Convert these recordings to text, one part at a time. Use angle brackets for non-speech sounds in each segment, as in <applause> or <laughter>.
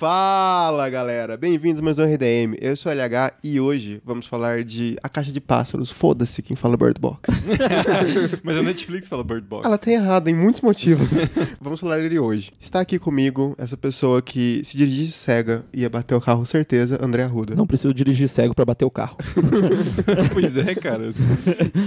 Fala galera, bem-vindos a mais um RDM. Eu sou o LH e hoje vamos falar de A Caixa de Pássaros. Foda-se quem fala Bird Box. <laughs> Mas a Netflix fala Bird Box. Ela tá errada em muitos motivos. <laughs> vamos falar dele hoje. Está aqui comigo essa pessoa que se dirigisse cega ia bater o carro, certeza, André Arruda. Não preciso dirigir cego pra bater o carro. <laughs> pois é, cara.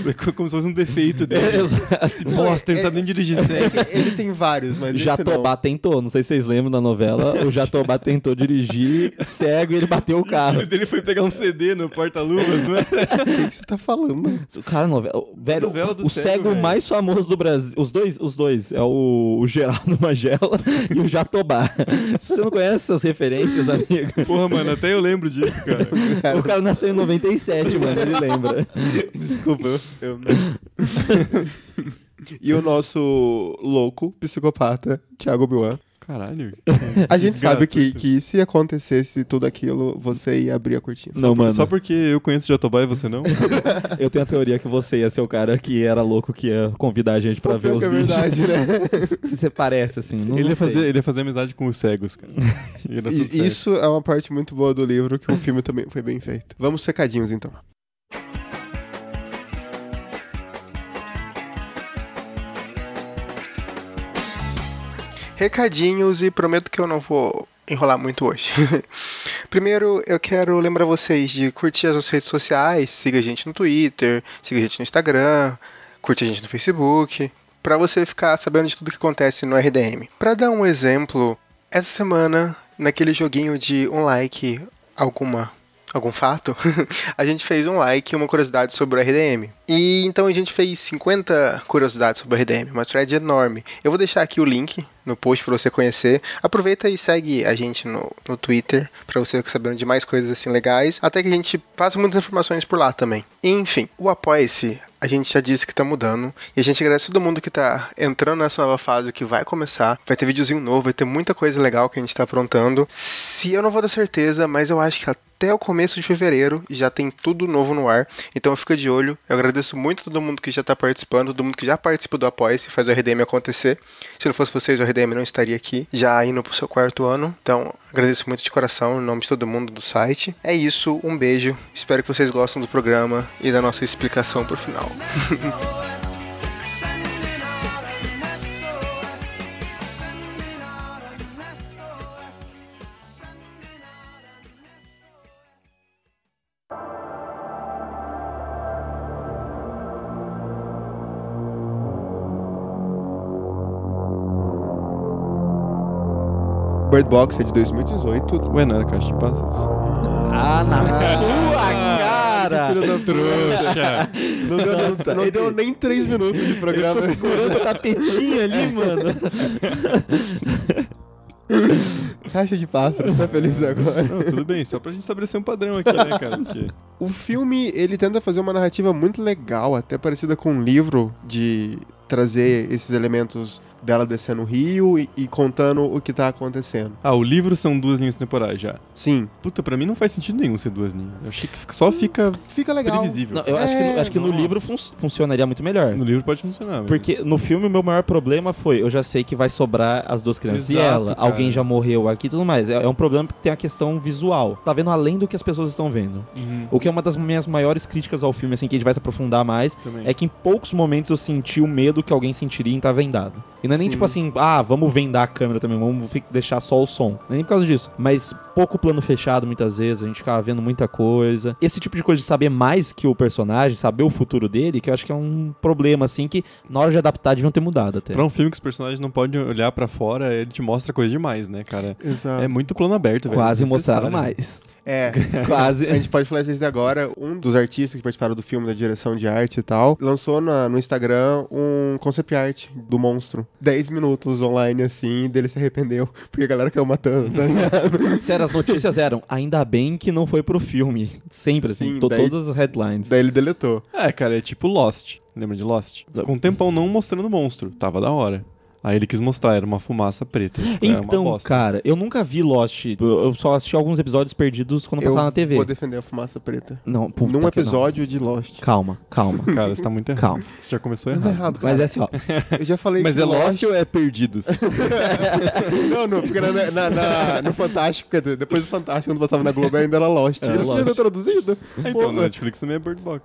É como se fosse um defeito dele. Esse bosta, ele é- sabe nem dirigir cego. Ele tem vários, mas Jatobá tentou, não sei se vocês lembram da novela, o Jatobá tentou dirigir cego e ele bateu o carro. <laughs> Ele foi pegar um CD no porta-luvas, não é? <laughs> O que você tá falando? O cara, novela, velho, novela do o cego, cego velho. mais famoso do Brasil, os dois, os dois, é o, o Geraldo Magela e o Jatobá. Se você não conhece essas referências, amigo, Porra, mano, até eu lembro disso, cara. o cara nasceu em 97, mano, ele lembra. Desculpa, eu... eu e o nosso louco psicopata, Thiago Biuan. Caralho. <laughs> A gente sabe que, que se acontecesse tudo aquilo, você ia abrir a cortina. Não, mano, Só porque eu conheço Jatobá e você não? <laughs> eu tenho a teoria que você ia ser o cara que era louco que ia convidar a gente pra ver os é bichos. verdade, né? <laughs> Se você parece, assim, não, ele, não ia fazer, ele ia fazer amizade com os cegos, cara. Isso é uma parte muito boa do livro, que o filme também foi bem feito. Vamos secadinhos, então. Recadinhos e prometo que eu não vou enrolar muito hoje. <laughs> Primeiro, eu quero lembrar vocês de curtir as nossas redes sociais, siga a gente no Twitter, siga a gente no Instagram, curte a gente no Facebook, para você ficar sabendo de tudo que acontece no RDM. Para dar um exemplo, essa semana, naquele joguinho de um like, alguma algum fato, <laughs> a gente fez um like e uma curiosidade sobre o RDM. E então a gente fez 50 curiosidades sobre o RDM, uma thread enorme. Eu vou deixar aqui o link no post para você conhecer. Aproveita e segue a gente no, no Twitter para você ficar sabendo de mais coisas assim legais. Até que a gente passa muitas informações por lá também. Enfim, o Apoia-se, a gente já disse que tá mudando. E a gente agradece todo mundo que tá entrando nessa nova fase que vai começar. Vai ter videozinho novo, vai ter muita coisa legal que a gente tá aprontando. Se eu não vou dar certeza, mas eu acho que até o começo de fevereiro já tem tudo novo no ar. Então fica de olho. Eu agradeço muito a todo mundo que já está participando, todo mundo que já participa do Apoia-se, faz o RDM acontecer. Se não fosse vocês, o RDM não estaria aqui, já indo pro seu quarto ano. Então agradeço muito de coração, em nome de todo mundo do site. É isso, um beijo. Espero que vocês gostem do programa e da nossa explicação por final. <laughs> Bird Box é de 2018. Ué, não era caixa de pássaros? Ah, na sua cara! Filho da Trouxa. Não deu, Nossa, não ele- deu nem 3 minutos de programa. Tô segurando o tapetinho ali, <laughs> mano. Caixa de pássaros, tá feliz agora? Não, tudo bem, só pra gente estabelecer um padrão aqui, né, cara? Porque... O filme, ele tenta fazer uma narrativa muito legal, até parecida com um livro de trazer esses elementos dela descendo o rio e, e contando o que tá acontecendo. Ah, o livro são duas linhas temporais já. Sim, Puta, pra mim não faz sentido nenhum ser duas linhas. Eu achei que só fica fica legal. previsível. Não, eu acho que, no- acho que no nossa. livro fun- funcionaria muito melhor. No livro pode funcionar. mas- Porque no filme o meu maior problema foi, eu já sei que vai sobrar as duas crianças e Exato, ela. cara. Alguém já morreu aqui e tudo mais. É, é um problema porque tem a questão visual. Tá vendo além do que as pessoas estão vendo. Uhum, O que é uma das minhas maiores críticas ao filme, assim, que a gente vai se aprofundar mais, também. é que em poucos momentos eu senti o medo que alguém sentiria em estar vendado. E não é nem Sim. tipo assim, ah, vamos vendar a câmera também, vamos deixar só o som. Não é nem por causa disso. Mas pouco plano fechado muitas vezes, a gente ficava vendo muita coisa. Esse tipo de coisa de saber mais que o personagem, saber o futuro dele, que eu acho que é um problema, assim, que na hora de adaptar deviam ter mudado até. Pra um filme que os personagens não podem olhar pra fora, ele te mostra coisa demais, né, cara? Exato. É muito plano aberto, velho. Quase mostraram mais. É, <laughs> Quase. a gente pode falar isso desde agora. Um dos artistas que participaram do filme, da direção de arte e tal, lançou na- no Instagram um concept art do monstro. 10 minutos online, assim, e dele se arrependeu, <laughs> porque a galera caiu matando, tá ligado? <laughs> Sério, as notícias eram, ainda bem que não foi pro filme. Sempre, assim, Sim, to- daí- todas as headlines. Daí ele deletou. É, cara, é tipo Lost. Lembra de Lost? Ficou um tempão não mostrando o monstro. Tava da hora. Aí ele quis mostrar, era uma fumaça preta. Uma Então, cara, eu nunca vi Lost. Eu só assisti alguns episódios perdidos quando Eu passava na TV. vou defender a fumaça preta. Não, puta Num que não. episódio de Lost. Calma, calma. <laughs> Cara, você tá muito errado. Calma. Você já começou errado. é errado, Mas é assim, ó. <laughs> Eu já falei Mas que é Lost ou é Perdidos? <laughs> não, não, porque na, na- na- no Fantástico, quer dizer, depois do Fantástico, quando passava na Globo, ainda era Lost. Era Eles podiam ter traduzido. então, Porra. na Netflix também é Bird Box.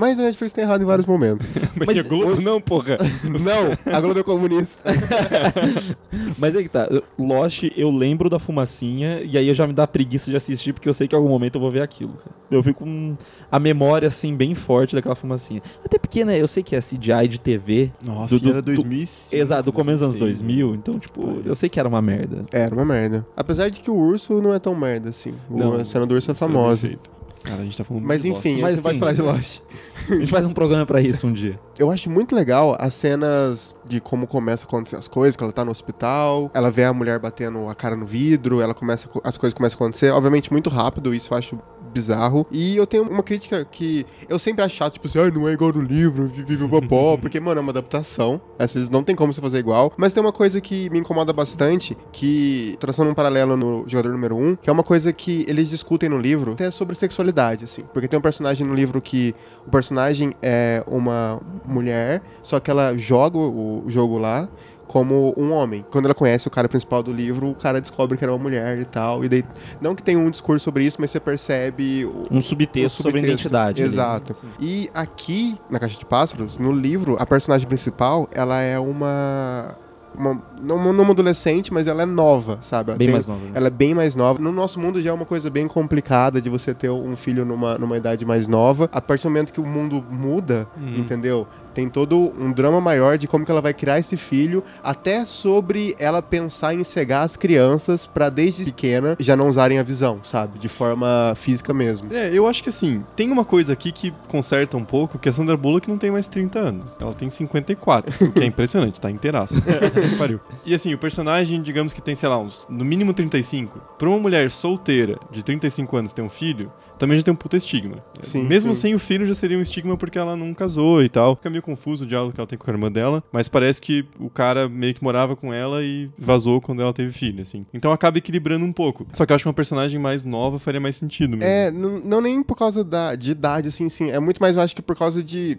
Mas a Netflix tem errado em vários momentos. <laughs> Mas a Globo não, porra. <laughs> não, a Globo é comunista. <laughs> Mas é que tá. Lost, eu lembro da fumacinha e aí eu já me dá preguiça de assistir porque eu sei que em algum momento eu vou ver aquilo, cara. Eu fico com a memória, assim, bem forte daquela fumacinha. Até porque, né, eu sei que é CGI de TV. Nossa, Do- do- era do- 2005. Exato, do começo dos anos 2006, 2000. Então, tipo, eu sei que era uma merda. Era uma merda. Apesar de que o urso não é tão merda assim. O- Não, a cena do urso é famosa. perfeito. Cara, a gente tá falando Mas muito enfim. Mas a gente assim- falar de Lost. <laughs> A gente faz um programa pra isso um dia. Eu acho muito legal as cenas de como começa a acontecer as coisas, que ela tá no hospital, ela vê a mulher batendo a cara no vidro, ela começa as coisas começam a acontecer, obviamente muito rápido, isso eu acho bizarro. E eu tenho uma crítica que eu sempre acho chato, tipo assim, ai, não é igual do livro, pipipopopó", <laughs> porque, mano, é uma adaptação. Essas não tem como você fazer igual. Mas tem uma coisa que me incomoda bastante, que, traçando um paralelo no jogador número 1, um, que é uma coisa que eles discutem no livro, até sobre sexualidade, assim. Porque tem um personagem no livro que o personagem é uma mulher, só que ela joga o jogo lá como um homem. Quando ela conhece o cara principal do livro, o cara descobre que era uma mulher e tal. E daí, não que tenha um discurso sobre isso, mas você percebe o, Um subtexto, um sobre a subtexto. identidade. ali. Exato. E aqui, na Caixa de Pássaros, no livro, a personagem principal, ela é uma. uma não, não uma adolescente, mas ela é nova, sabe? Ela Bem tem- mais nova. né? ela é bem mais nova. No nosso mundo já é uma coisa bem complicada de você ter um filho numa, numa idade mais nova. A partir do momento que o mundo muda, Hum. entendeu? Tem todo um drama maior de como que ela vai criar esse filho, até sobre ela pensar em cegar as crianças pra desde pequena já não usarem a visão, sabe? De forma física mesmo. É, eu acho que assim, tem uma coisa aqui que conserta um pouco, que a Sandra Bullock não tem mais 30 anos. Ela tem 54, o que é impressionante, tá inteiraça. <laughs> Pariu. E assim, o personagem, digamos que tem, sei lá, uns, no mínimo 35. Pra uma mulher solteira de 35 anos ter um filho, também já tem um puta estigma. Sim, Mesmo sim. sem o filho, já seria um estigma porque ela não casou e tal. Fica meio confuso o diálogo que ela tem com a irmã dela, mas parece que o cara meio que morava com ela e vazou quando ela teve filho, assim. Então acaba equilibrando um pouco. Só que eu acho que uma personagem mais nova faria mais sentido mesmo. É, não, não nem por causa da, de idade, assim, sim. É muito mais, eu acho que por causa de.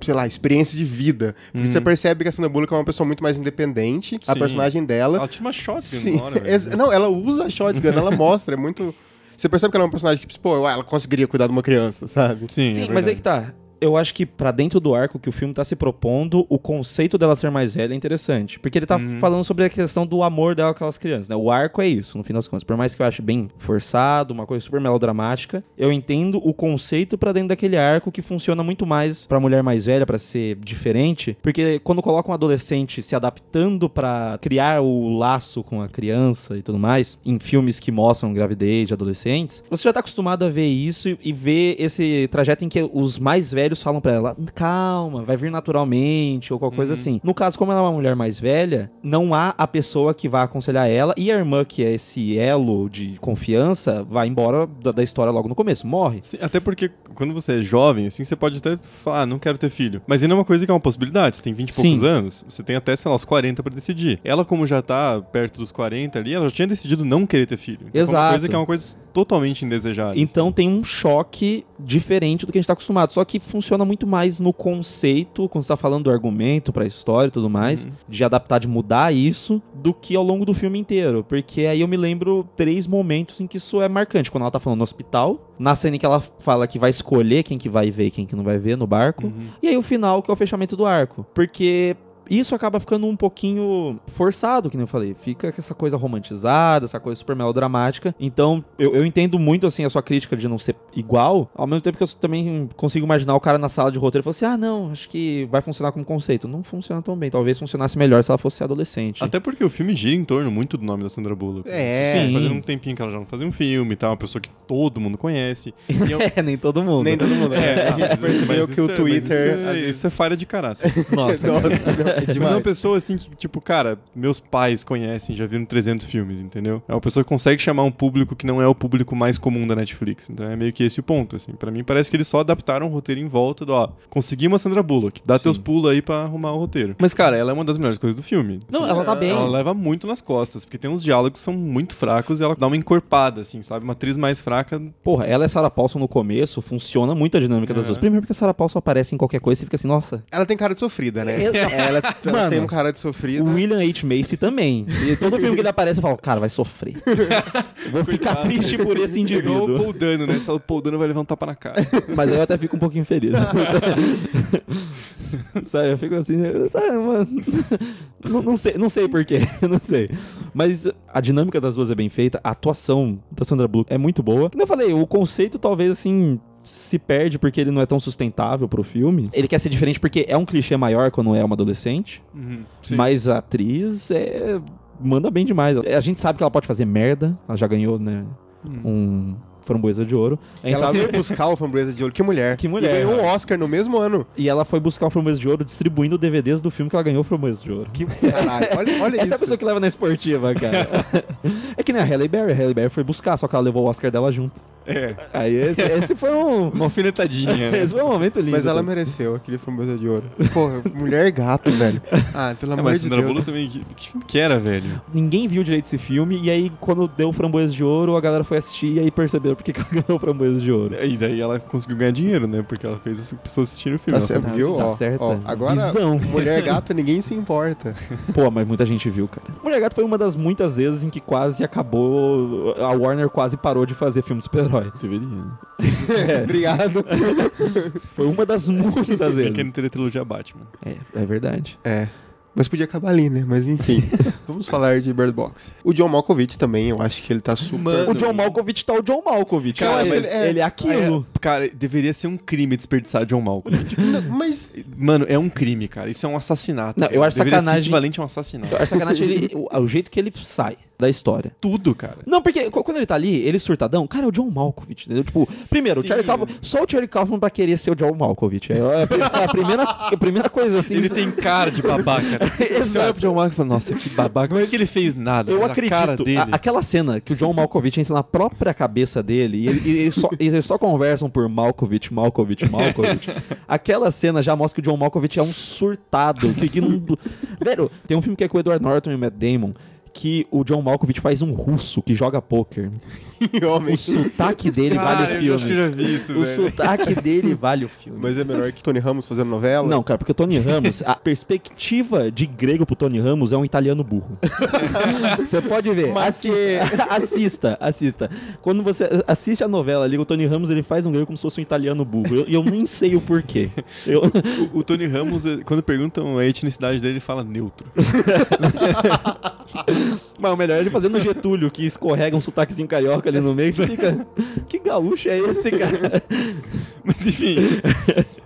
Sei lá, experiência de vida. Porque Uhum. você percebe que a Sandra Bullock é uma pessoa muito mais independente. A Sim. personagem dela. Ela tinha uma shotgun Sim, na hora, <laughs> não, ela usa a shotgun, ela <laughs> mostra, é muito. Você percebe que ela é um personagem que, pô, ela conseguiria cuidar de uma criança, sabe? Sim, Sim, é mas aí que tá. Eu acho que pra dentro do arco que o filme tá se propondo, o conceito dela ser mais velha é interessante. Porque ele tá Uhum. falando sobre a questão do amor dela com aquelas crianças, né? O arco é isso, no fim das contas. Por mais que eu ache bem forçado, uma coisa super melodramática, eu entendo o conceito pra dentro daquele arco que funciona muito mais pra mulher mais velha, pra ser diferente. Porque quando coloca um adolescente se adaptando pra criar o laço com a criança e tudo mais, em filmes que mostram gravidez de adolescentes, você já tá acostumado a ver isso e ver esse trajeto em que os mais velhos falam pra ela, calma, vai vir naturalmente, ou qualquer coisa assim. No caso, como ela é uma mulher mais velha, não há a pessoa que vai aconselhar ela, e a irmã, que é esse elo de confiança, vai embora da, da história logo no começo, morre. Sim, até porque quando você é jovem, assim, você pode até falar, ah, não quero ter filho. Mas ainda é uma coisa que é uma possibilidade. Você tem 20 e Sim. poucos anos, você tem até, sei lá, os 40 pra decidir. Ela, como já tá perto dos 40 ali, ela já tinha decidido não querer ter filho. Então, É uma Exato. coisa que é uma coisa totalmente indesejada. Então tem um choque diferente do que a gente tá acostumado. Só que funciona muito mais no conceito, quando você tá falando do argumento pra história e tudo mais, Uhum. de adaptar, de mudar isso, do que ao longo do filme inteiro. Porque aí eu me lembro três momentos em que isso é marcante. Quando ela tá falando no hospital, na cena em que ela fala que vai escolher quem que vai ver e quem que não vai ver no barco. Uhum. E aí o final, que é o fechamento do arco. Porque isso acaba ficando um pouquinho forçado, que nem eu falei. Fica com essa coisa romantizada, essa coisa super melodramática. Então, eu, eu entendo muito, assim, a sua crítica de não ser igual. Ao mesmo tempo que eu também consigo imaginar o cara na sala de roteiro e falar assim, ah, não, acho que vai funcionar como conceito. Não funciona tão bem. Talvez funcionasse melhor se ela fosse adolescente. Até porque o filme gira em torno muito do nome da Sandra Bullock. É. Sim. Fazendo um tempinho que ela já não fazia um filme e tal, uma pessoa que todo mundo conhece. <laughs> Eu- É, nem todo mundo. Nem todo mundo. É, a gente percebeu que o isso é- Twitter. às Isso, vezes- isso é falha de caráter. Nossa. <laughs> Nossa, não. Mas é uma pessoa assim que, tipo, cara, meus pais conhecem, já viram 300 filmes, entendeu? É uma pessoa que consegue chamar um público que não é o público mais comum da Netflix. Então é meio que esse o ponto, assim. Pra mim parece que eles só adaptaram o roteiro em volta do, ó, conseguimos a Sandra Bullock, dá Sim. teus pulos aí pra arrumar o roteiro. Mas, cara, ela é uma das melhores coisas do filme. Não, ela tá bem. Ela leva muito nas costas, porque tem uns diálogos que são muito fracos e ela dá uma encorpada, assim, sabe? Uma atriz mais fraca. Porra, ela e a Sarah Paulson no começo, funciona muito a dinâmica das É. duas. Primeiro porque a Sarah Paulson aparece em qualquer coisa e fica assim, nossa. Ela tem cara de sofrida, né? Ela, ela Mano, tem um cara de sofrida. O William H. Macy também. E todo filme que ele aparece, eu falo, cara, vai sofrer. Eu <laughs> Vou ficar triste por esse Igual o indivíduo. Paul Dano, né? Só o Paul Dano vai levar um tapa na cara. <laughs> Mas aí eu até fico um pouquinho feliz. <laughs> sabe, eu fico assim, sabe, mano, não, não sei, não sei porquê, não sei. Mas a dinâmica das duas é bem feita, a atuação da Sandra Bullock é muito boa. Como eu falei, o conceito talvez assim se perde porque ele não é tão sustentável pro filme. Ele quer ser diferente porque é um clichê maior quando é uma adolescente, Uhum, mas a atriz é manda bem demais. A gente sabe que ela pode fazer merda, ela já ganhou, né, um framboesa de ouro. A gente Ela sabe... veio buscar o Framboesa de Ouro. Que mulher. Que mulher, E ganhou um. Oscar no mesmo ano. E ela foi buscar o Framboesa de Ouro distribuindo DVDs do filme que ela ganhou o Framboesa de Ouro. Que caralho. Olha, olha Essa isso. é a pessoa que leva na esportiva, cara. <laughs> é que nem a Halle Berry. A Halle Berry foi buscar, só que ela levou o Oscar dela junto. É, Aí esse, <laughs> esse foi um... uma alfinetadinha, né? Esse foi um momento lindo. Mas ela mereceu aquele Framboesa de Ouro. Porra, mulher gato, velho. Ah, pelo É, amor mas de Sandra Deus. Bullock também, que, que filme que era, velho? Ninguém viu direito esse filme, e aí quando deu o Framboesa de Ouro, a galera foi assistir e aí perceberam porque que ela ganhou o Framboesa de Ouro. E daí ela conseguiu ganhar dinheiro, né? Porque ela fez as pessoas assistirem o filme. Tá Ela certo, tá- viu? tá Ó, certa. ó, agora, Visão. mulher gato, ninguém se importa. <laughs> Pô, mas muita gente viu, cara. Mulher Gato foi uma das muitas vezes em que quase acabou. A Warner quase parou de fazer filme de Deveria, né? <laughs> Obrigado. Foi uma das muitas vezes. a trilogia Batman. É, é verdade. É. Mas podia acabar ali, né? Mas enfim. <laughs> Vamos falar de Bird Box. O John Malkovich também, eu acho que ele tá super. Mano, O John Malkovich tá o John Malkovich. Cara, mas mas ele é aquilo. É, cara, deveria ser um crime desperdiçar John Malkovich. <laughs> Não, mas. Mano, é um crime, cara. Isso é um assassinato. Não, eu acho Deveria sacanagem- ser equivalente a um assassinato. Eu acho sacanagem ele, o, o jeito que ele sai da história. Tudo, cara. Não, porque qu- quando ele tá ali, ele surtadão, cara, é o John Malkovich, entendeu? Tipo, primeiro, o. Charlie Kaufman, só o Charlie Kaufman pra querer ser o John Malkovich. É a, pri- a primeira, a primeira coisa assim. Ele tem cara de babaca. Você olha pro John Malkovich e fala, nossa, que babaca. Como é que ele fez nada? Eu acredito. dele. a- aquela cena que o John Malkovich entra na própria cabeça dele e, ele- e eles, só, e eles só conversam por Malkovich, Malkovich, Malkovich. <laughs> aquela cena já mostra que o John Malkovich é um surtado. Que, que não... Velho, tem um filme que é com o Edward Norton e o Matt Damon que o John Malkovich faz um russo que joga pôquer. <laughs> O sotaque dele vale Cara, o eu acho que eu filme. já vi isso, O velho. sotaque dele vale o filme. Mas é melhor que Tony Ramos fazendo novela? Não, cara, porque o Tony Ramos, a perspectiva de grego pro Tony Ramos é um italiano burro. <laughs> Você pode ver. Mas assista, <laughs> assista, assista. Quando você assiste a novela ali, o Tony Ramos ele faz um grego como se fosse um italiano burro. E eu, eu nem sei o porquê. Eu, O, o Tony Ramos, eh, quando perguntam a etnicidade dele, ele fala neutro. <laughs> mas o melhor é ele fazendo Getúlio, que escorrega um sotaquezinho carioca ali no meio. Você fica. Que gaúcho é esse, cara? <laughs> Mas enfim.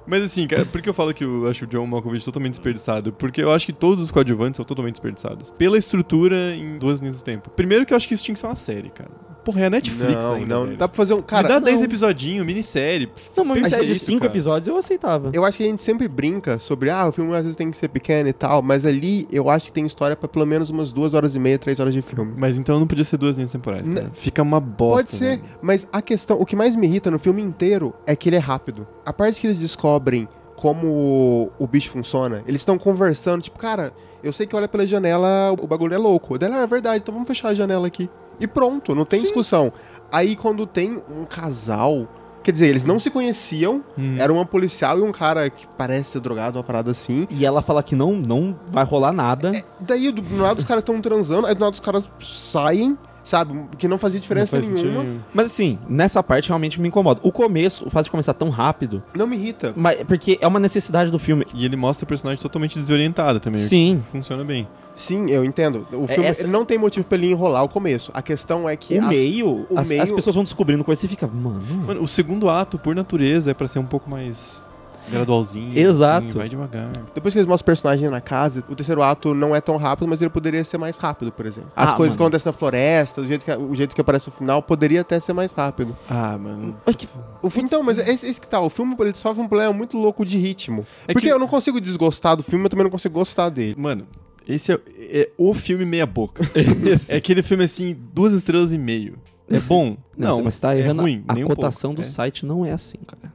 Mas assim, cara, por que eu falo que eu acho o John Malkovich totalmente desperdiçado? Porque eu acho que todos os coadjuvantes são totalmente desperdiçados. Pela estrutura em duas linhas do tempo. Primeiro que eu acho que isso tinha que ser uma série, cara. Porra, é a Netflix não, ainda, não. velho. Dá pra fazer um. Cara, Me dá 10 não. episodinhos, minissérie. Não, uma série de Perfeito, cinco cara. episódios eu aceitava. Eu acho que a gente sempre brinca sobre, ah, o filme às vezes tem que ser pequeno e tal, mas ali eu acho que tem história pra pelo menos umas duas horas e meia, três horas de filme. Mas então não podia ser duas linhas temporais, cara. Não. Fica uma bosta. Pode ser, velho. mas a questão, o que mais me irrita no filme inteiro é que ele é rápido. A parte que eles descobrem como o, o bicho funciona, eles estão conversando, tipo, cara, eu sei que olha pela janela, o bagulho é louco. Daí, ah, é verdade, então vamos fechar a janela aqui. E pronto, não tem Sim. discussão. Aí quando tem um casal, quer dizer, eles não se conheciam, Hum. era uma policial e um cara que parece ser drogado, uma parada assim. E ela fala que não, não vai rolar nada. Daí do do nada os caras estão transando, aí do nada os caras saem, sabe? Que não fazia diferença Não faz nenhuma. nenhum. Mas assim, nessa parte realmente me incomoda. O começo, o fato de começar tão rápido, Não me irrita. mas porque é uma necessidade do filme. E ele mostra a personagem totalmente desorientada também. o Sim. Funciona bem. Sim, eu entendo. O filme essa- não tem motivo pra ele enrolar o começo. A questão é que. O as- meio, o as, meio- as pessoas vão descobrindo coisa e você fica, mano. Mano, o segundo ato, por natureza, é pra ser um pouco mais. Gradualzinho. Exato. assim, vai devagar. Depois que eles mostram o personagem na casa, o terceiro ato não é tão rápido, mas ele poderia ser mais rápido, por exemplo. As Ah, coisas que mano. acontecem na floresta, o jeito, que, o jeito que aparece no final, poderia até ser mais rápido. Ah, mano. Mas que- O filme, então, mas é esse, esse que tá. O filme ele sofre um problema muito louco de ritmo. É Porque que- eu não consigo desgostar do filme, eu também não consigo gostar dele. Mano, esse é, é o filme meia boca. <laughs> é aquele filme assim, duas estrelas e meio. É bom? Não, Não, você tá é errando. ruim, a um cotação pouco. do É. site não é assim, cara.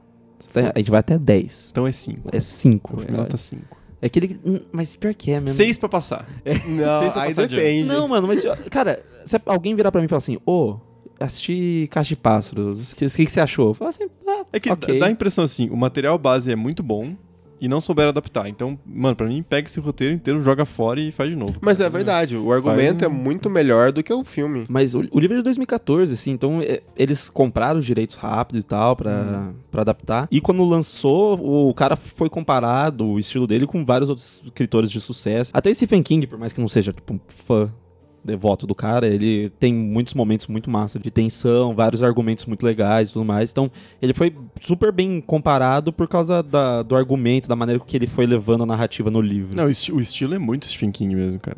Tá- a gente vai até 10. Então é cinco. É 5. O final tá cinco. É aquele. que- hum, Mas pior que é mesmo. Seis pra passar. Não, Sei se eu aí passar depende. Não, mano, mas. Cara, se alguém virar pra mim e falar assim, ô, assisti Caixa de Pássaros, o que, que que você achou? Eu falo assim, ah, É que ok. dá a impressão assim, o material base é muito bom e não souberam adaptar. Então, mano, pra mim, pega esse roteiro inteiro, joga fora e faz de novo. Mas é verdade, o argumento é um- muito melhor do que o filme. Mas o, o livro é de 2014, assim, então é, eles compraram os direitos rápido e tal pra, Hum. pra adaptar. E quando lançou, o cara foi comparado, o estilo dele, com vários outros escritores de sucesso. Até Stephen King, por mais que não seja, tipo, um fã devoto do cara, ele tem muitos momentos muito massa de tensão, vários argumentos muito legais e tudo mais. Então, ele foi super bem comparado por causa da- do argumento, da maneira que ele foi levando a narrativa no livro. Não, o esti- o estilo é muito Stephen King mesmo, cara.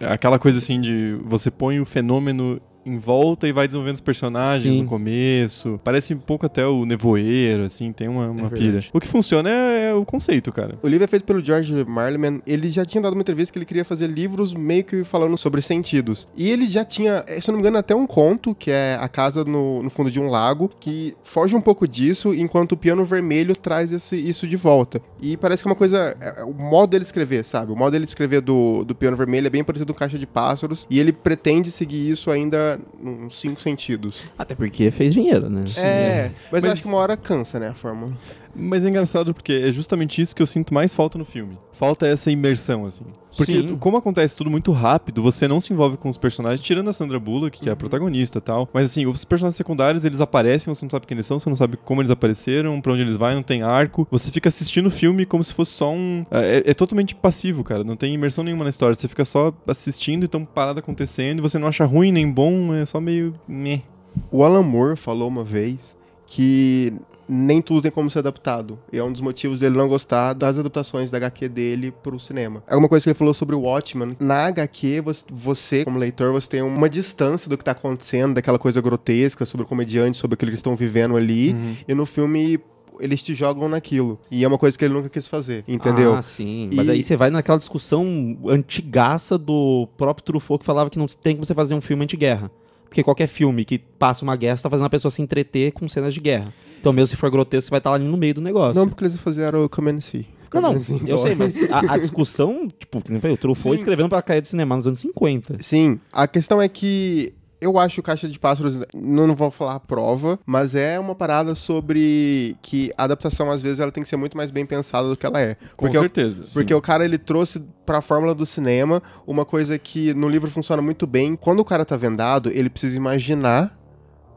Aquela coisa assim de você põe o fenômeno em volta e vai desenvolvendo os personagens Sim. no começo. Parece um pouco até o Nevoeiro, assim, tem uma, uma verdade. pira. O que funciona é, é o conceito, cara. O livro é feito pelo George Marleman. Ele já tinha dado uma entrevista que ele queria fazer livros meio que falando sobre sentidos. E ele já tinha, eh, se eu não me engano, até um conto, que é A Casa no, no Fundo de um Lago, que foge um pouco disso, enquanto o Piano Vermelho traz esse, isso de volta. E parece que é uma coisa. é- é o modo dele escrever, sabe? O modo dele escrever do, do Piano Vermelho é bem parecido com Caixa de Pássaros. E ele pretende seguir isso ainda nos cinco sentidos. Até porque fez dinheiro, né? É, mas, eu Mas- acho que uma hora cansa, né, a fórmula. Mas é engraçado porque é justamente isso que eu sinto mais falta no filme. Falta essa imersão, assim. Porque Sim. como acontece tudo muito rápido, você não se envolve com os personagens, tirando a Sandra Bullock, que é a protagonista e tal. Mas assim, os personagens secundários, eles aparecem, você não sabe quem eles são, você não sabe como eles apareceram, pra onde eles vão, não tem arco. Você fica assistindo o filme como se fosse só um... É, é totalmente passivo, cara. Não tem imersão nenhuma na história. Você fica só assistindo e tão parada acontecendo, e você não acha ruim nem bom, é só meio... Meh. O Alan Moore falou uma vez que nem tudo tem como ser adaptado. E é um dos motivos dele não gostar das adaptações da HQ dele pro cinema. É uma coisa que ele falou sobre o Watchmen. Na HQ, você- como leitor, você tem uma distância do que tá acontecendo, daquela coisa grotesca sobre o comediante, sobre aquilo que eles estão vivendo ali. Uhum. E no filme, eles te jogam naquilo. E é uma coisa que ele nunca quis fazer, entendeu? Ah, sim. Mas E- aí você vai naquela discussão antigaça do próprio Truffaut que falava que não tem como você fazer um filme anti-guerra. Porque qualquer filme que passa uma guerra, você tá fazendo a pessoa se entreter com cenas de guerra. Então, mesmo se for grotesco, você vai estar lá no meio do negócio. Não, porque eles fizeram o Come and See. Não, não, eu sei, mas <laughs> a, a discussão, tipo, o Truffaut Sim. escrevendo pra cair do cinema nos anos 50. Sim, a questão é que eu acho que o Caixa de Pássaros, não, não vou falar a prova, mas é uma parada sobre que a adaptação, às vezes, ela tem que ser muito mais bem pensada do que ela é. Com Porque, o, certeza. porque o cara, ele trouxe pra fórmula do cinema uma coisa que no livro funciona muito bem. Quando o cara tá vendado, ele precisa imaginar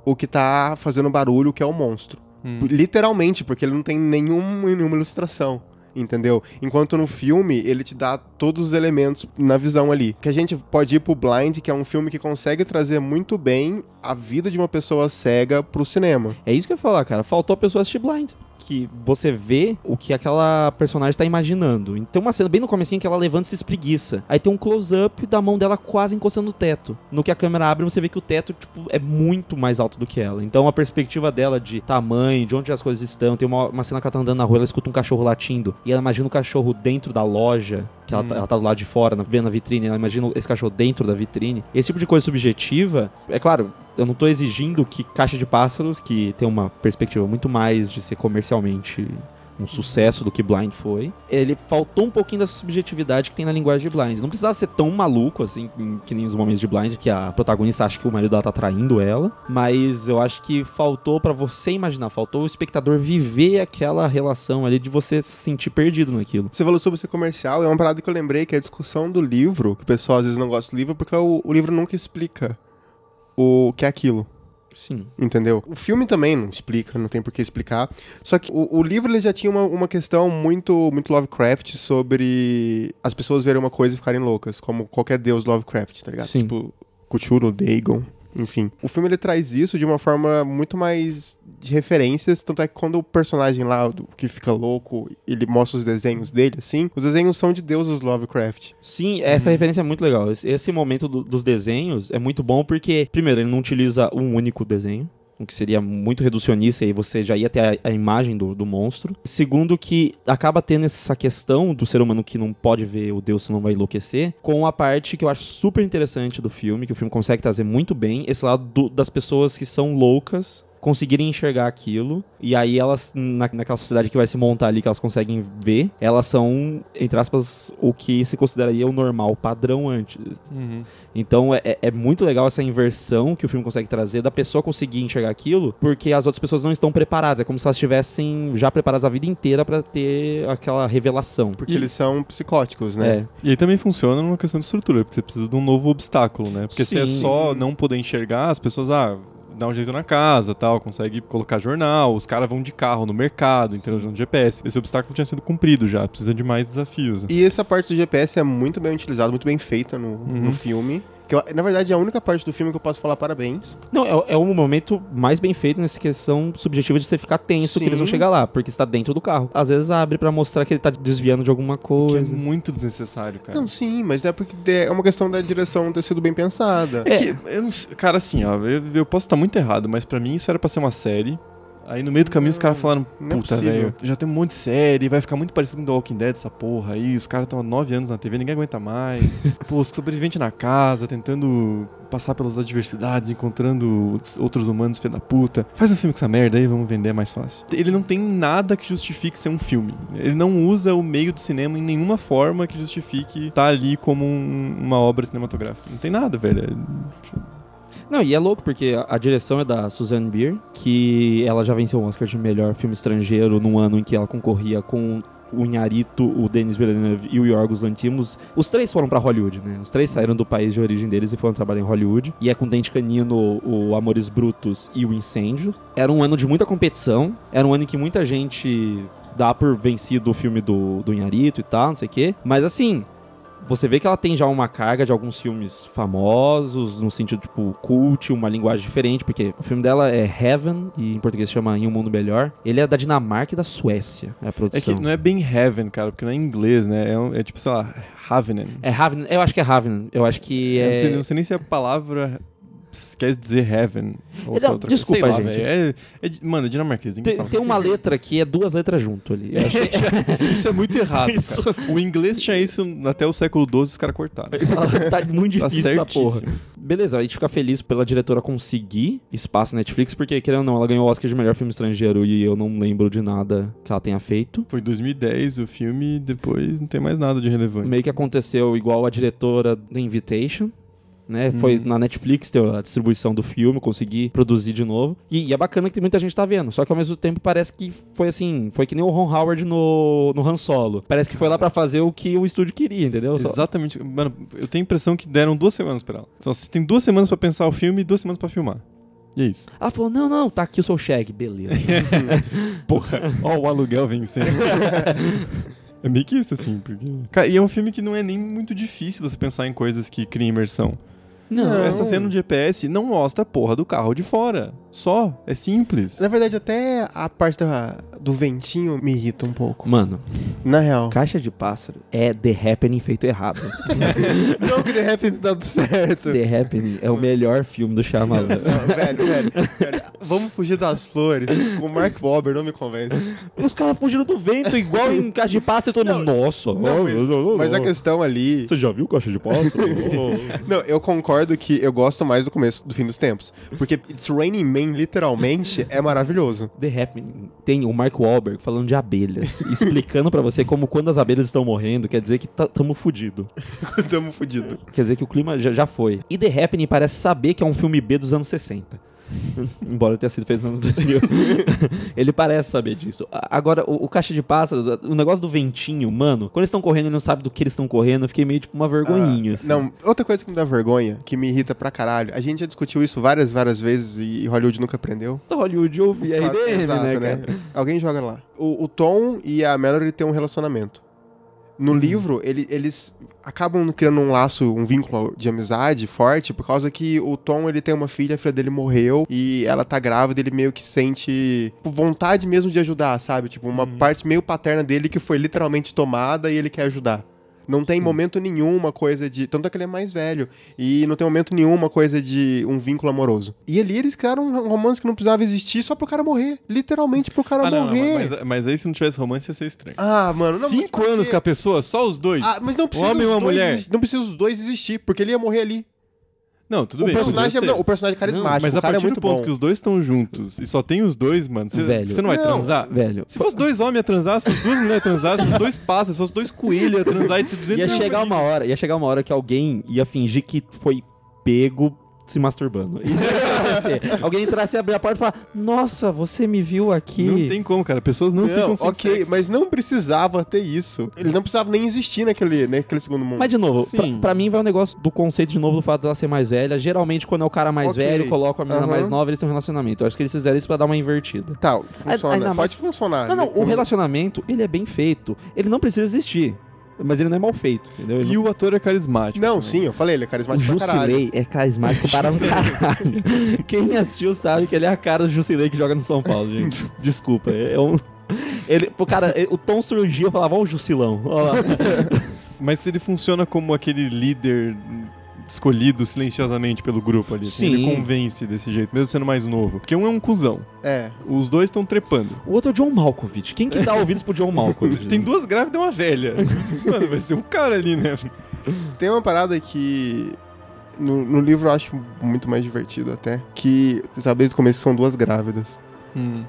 o que tá fazendo barulho, que é o monstro. Hum. Literalmente, porque ele não tem nenhum, nenhuma ilustração. Entendeu? Enquanto no filme, ele te dá todos os elementos na visão ali. Que a gente pode ir pro Blind, que é um filme que consegue trazer muito bem a vida de uma pessoa cega pro cinema. É isso que eu ia falar, cara. Faltou a pessoa assistir Blind. Que você vê o que aquela personagem tá imaginando. Tem uma cena bem no comecinho que ela levanta e se espreguiça. Aí tem um close-up da mão dela quase encostando no teto. No que a câmera abre, você vê que o teto, tipo, é muito mais alto do que ela. Então a perspectiva dela de tamanho, de onde as coisas estão. Tem uma, uma cena que ela tá andando na rua, ela escuta um cachorro latindo. E ela imagina o cachorro dentro da loja. Que ela, tá, ela tá do lado de fora, na- vendo a vitrine. Ela imagina esse cachorro dentro da vitrine. Esse tipo de coisa subjetiva, é claro, eu não tô exigindo que Caixa de Pássaros, que tem uma perspectiva muito mais de ser comercialmente um sucesso do que Blind foi, ele faltou um pouquinho dessa subjetividade que tem na linguagem de Blind. Não precisava ser tão maluco, assim, que nem os momentos de Blind, que a protagonista acha que o marido dela tá traindo ela, mas eu acho que faltou pra você imaginar, faltou o espectador viver aquela relação ali de você se sentir perdido naquilo. Você falou sobre ser comercial, é uma parada que eu lembrei, que é a discussão do livro, que o pessoal às vezes não gosta do livro, porque o, o livro nunca explica o que é aquilo. Sim. Entendeu? O filme também não explica, não tem por que explicar. Só que o, o livro ele já tinha uma, uma questão muito, muito Lovecraft sobre as pessoas verem uma coisa e ficarem loucas, como qualquer deus Lovecraft, tá ligado? Sim. Tipo, Cthulhu, Dagon, enfim. O filme ele traz isso de uma forma muito mais de referências, tanto é que quando o personagem lá, do- que fica louco, ele mostra os desenhos dele, assim, os desenhos são de deuses Lovecraft. Sim, essa referência é muito legal. Esse, esse momento do- dos desenhos é muito bom porque, primeiro, ele não utiliza um único desenho. O que seria muito reducionista, e você já ia ter a, a imagem do, do monstro. Segundo, que acaba tendo essa questão do ser humano que não pode ver o Deus, senão vai enlouquecer, com a parte que eu acho super interessante do filme, que o filme consegue trazer muito bem, esse lado do- das pessoas que são loucas conseguirem enxergar aquilo, e aí elas, na, naquela sociedade que vai se montar ali, que elas conseguem ver, elas são, entre aspas, o que se consideraria o normal, o padrão antes. Uhum. Então é, é- é muito legal essa inversão que o filme consegue trazer da pessoa conseguir enxergar aquilo, porque as outras pessoas não estão preparadas. É como se elas estivessem já preparadas a vida inteira pra ter aquela revelação. Porque E- eles são psicóticos, né? É. E aí também funciona numa questão de estrutura, porque você precisa de um novo obstáculo, né? Porque se é Sim. só não poder enxergar, as pessoas, ah, dá um jeito na casa, tal, consegue colocar jornal, os caras vão de carro no mercado, entendeu? No GPS. Esse obstáculo tinha sido cumprido já, precisa de mais desafios. né? E essa parte do GPS é muito bem utilizada, muito bem feita no, Uhum. no filme. Que eu- na verdade é a única parte do filme que eu posso falar parabéns. Não, é, é o momento mais bem feito nessa questão subjetiva de você ficar tenso que eles vão Sim. chegar lá, porque está dentro do carro. Às vezes abre pra mostrar que ele tá desviando de alguma Que é coisa. muito desnecessário, cara. Não, sim, mas é porque é uma questão da direção ter sido bem pensada. É que, eu cara, assim, ó, eu, eu posso estar muito errado, mas pra mim isso era pra ser uma série. Aí no meio do caminho os caras falaram, é puta, possível." velho, já tem um monte de série, vai ficar muito parecido com The Walking Dead essa porra aí, os caras estão há nove anos na TV, ninguém aguenta mais. <laughs> Pô, os sobreviventes na casa, tentando passar pelas adversidades, encontrando outros- humanos, filho da puta. Faz um filme com essa merda aí, vamos vender mais fácil. Ele não tem nada que justifique ser um filme. Ele não usa o meio do cinema em nenhuma forma que justifique estar ali como um- uma obra cinematográfica. Não tem nada, velho. É- Não, e é louco porque a, direção é da Suzanne Bier, que ela já venceu o Oscar de melhor filme estrangeiro num ano em que ela concorria com o Inharito, o Denis Villeneuve e o Yorgos Lanthimos. Os três foram pra Hollywood, né? Os três saíram do país de origem deles e foram trabalhar em Hollywood. E é com Dente Canino, o Amores Brutos e o Incêndio. Era um ano de muita competição. Era um ano em que muita gente dá por vencido o filme do, do Inharito e tal, não sei o quê. Mas assim, você vê que ela tem já uma carga de alguns filmes famosos, no sentido, tipo, cult, uma linguagem diferente, porque o filme dela é Heaven, e em português se chama Em um Mundo Melhor. Ele é da Dinamarca e da Suécia, é a É produção. que não é bem heaven, cara, porque não é em inglês, né? É, um- é tipo, sei lá, Havenen. É Haven, eu acho que é Haven, eu acho que Eu é... não, sei, não sei nem se a palavra quer dizer heaven. Ou Não, se é outra coisa. desculpa, Sei lá, gente. É, é, mano, é dinamarquês. Tem, tem uma letra que é duas letras junto ali. <laughs> Isso é muito errado, Isso. cara. O inglês tinha isso até o século XII os caras cortaram. <laughs> tá muito Tá difícil essa porra. Beleza, a gente fica feliz pela diretora conseguir espaço na Netflix, porque, querendo ou não, ela ganhou o Oscar de melhor filme estrangeiro e eu não lembro de nada que ela tenha feito. Foi em 2010 o filme e depois não tem mais nada de relevante. Meio que aconteceu igual a diretora The Invitation. Né? Foi Uhum. na Netflix ter a distribuição do filme, consegui produzir de novo. E, e é bacana que tem muita gente tá vendo. Só que ao mesmo tempo parece que foi assim, foi que nem o Ron Howard no, no Han Solo. Parece que foi lá pra fazer o que o estúdio queria, entendeu? Exatamente. Mano, eu tenho a impressão que deram duas semanas pra ela. Então você tem duas semanas pra pensar o filme e duas semanas pra filmar. E é isso. Ela falou: não, não, tá aqui o seu cheque, beleza. <laughs> Porra, ó o aluguel vencendo. <laughs> é meio que isso, assim. Porque... Cara, e é um filme que não é nem muito difícil você pensar em coisas que criem imersão. Não, Essa cena do GPS não mostra a porra do carro de fora. Só. É simples. Na verdade, até a parte da- do ventinho me irrita um pouco. Mano, Na real. Caixa de Pássaro é The Happening feito errado. <laughs> Não que de repente dado certo. The Happening é o melhor filme do Shyamalan. Não, velho, velho, velho, Vamos fugir das flores. O Mark Wahlberg não me convence. Os caras fugiram do vento, igual em Caixa de Pássaro, todo mundo, nossa. Não, mas, mas a oh." questão ali. Você já viu Caixa de Pássaro? <laughs> Não, eu concordo que eu gosto mais do começo do fim dos tempos. Porque It's Raining Man, literalmente, é maravilhoso. <laughs> The Happening tem o Mark Wahlberg falando de abelhas, <laughs> explicando pra você como quando as abelhas estão morrendo, quer dizer que tá- tamo fudido. Tamo fudido. Quer dizer que o clima já, já foi. E The Happening parece saber que é um filme B dos anos 60. <laughs> Embora tenha sido feito nos anos 2000. <laughs> ele parece saber disso. Agora, o, o Caixa de Pássaros, o negócio do ventinho, mano, quando eles estão correndo e não sabem do que eles estão correndo, eu fiquei meio tipo uma vergonhinha. assim. Não, outra coisa que me dá vergonha, que me irrita pra caralho, a gente já discutiu isso várias, várias vezes e Hollywood nunca aprendeu. Da Hollywood ouve a IDM, né, cara? Alguém joga lá. O, o Tom e a Mallory têm um relacionamento. No livro, ele- eles acabam criando um laço, um vínculo de amizade forte, por causa que o Tom, ele tem uma filha, a filha dele morreu, e ela tá grávida, ele meio que sente tipo, vontade mesmo de ajudar, sabe? Tipo, uma parte meio paterna dele que foi literalmente tomada e ele quer ajudar. Não tem momento nenhum uma coisa de. Tanto é que ele é mais velho. E não tem momento nenhum uma coisa de um vínculo amoroso. E ali eles criaram um romance que não precisava existir só pro cara morrer. Literalmente pro cara Ah, não, não, morrer. mas, mas aí se não tivesse romance ia ser estranho. Ah, mano, não. Cinco anos com a pessoa, só os dois. Ah, mas não precisa homem e os uma dois mulher. exi- Não precisa os dois existir, porque ele ia morrer ali. Não, tudo o, bem. personagem, podia é, não, o personagem é carismático, Mas o a é partir muito do ponto bom. que os dois estão juntos e só tem os dois, mano, você Velho. você não vai Não. transar? Velho. Se fosse dois homens a transar, se fosse duas mulheres a transar, se fosse dois pássaros, se fosse dois coelhos a transar e ter 200 Ia chegar uma hora, ia chegar uma hora que alguém ia fingir que foi pego se masturbando. Isso <laughs> acontecer. alguém entrasse e abrir a porta e falar: Nossa, você me viu aqui. Não tem como, cara. Pessoas não, Não, ficam sem ok, sexo. mas não precisava ter isso. Ele não precisava nem existir naquele, naquele segundo mundo. Mas, de novo, pra, mim vai o negócio do conceito, de novo, do fato dela ser mais velha. Geralmente, quando é o cara mais Ok. velho, coloca a menina Aham. mais nova, eles têm um relacionamento. Eu acho que eles fizeram isso pra dar uma invertida. Tá, funciona. ainda mais- Pode funcionar. Não, não, né? o relacionamento, ele é bem feito. Ele não precisa existir. Mas ele não é mal feito, entendeu? Ele E o ator é carismático. Não, né? sim, eu falei, ele é O carismático pra caralho. Jusilei é carismático para <laughs> um caralho. Quem assistiu sabe que ele é a cara do Jusilei que joga no São Paulo, gente. <laughs> Desculpa, é um... Ele, o cara, o Tom surgiu e falava, ó o Jusilão, ó lá. <laughs> Mas se ele funciona como aquele líder escolhido silenciosamente pelo grupo ali. assim, Sim. Ele convence desse jeito, mesmo sendo mais novo. Porque um é um cuzão. É. Os dois estão trepando. O outro é o John Malkovich. Quem que dá ouvidos pro John Malkovich? <laughs> Tem duas grávidas e uma velha. <laughs> Mano, vai ser um cara ali, né? Tem uma parada que no, no livro eu acho muito mais divertido até. Que, sabe, desde o começo são duas grávidas. Hum.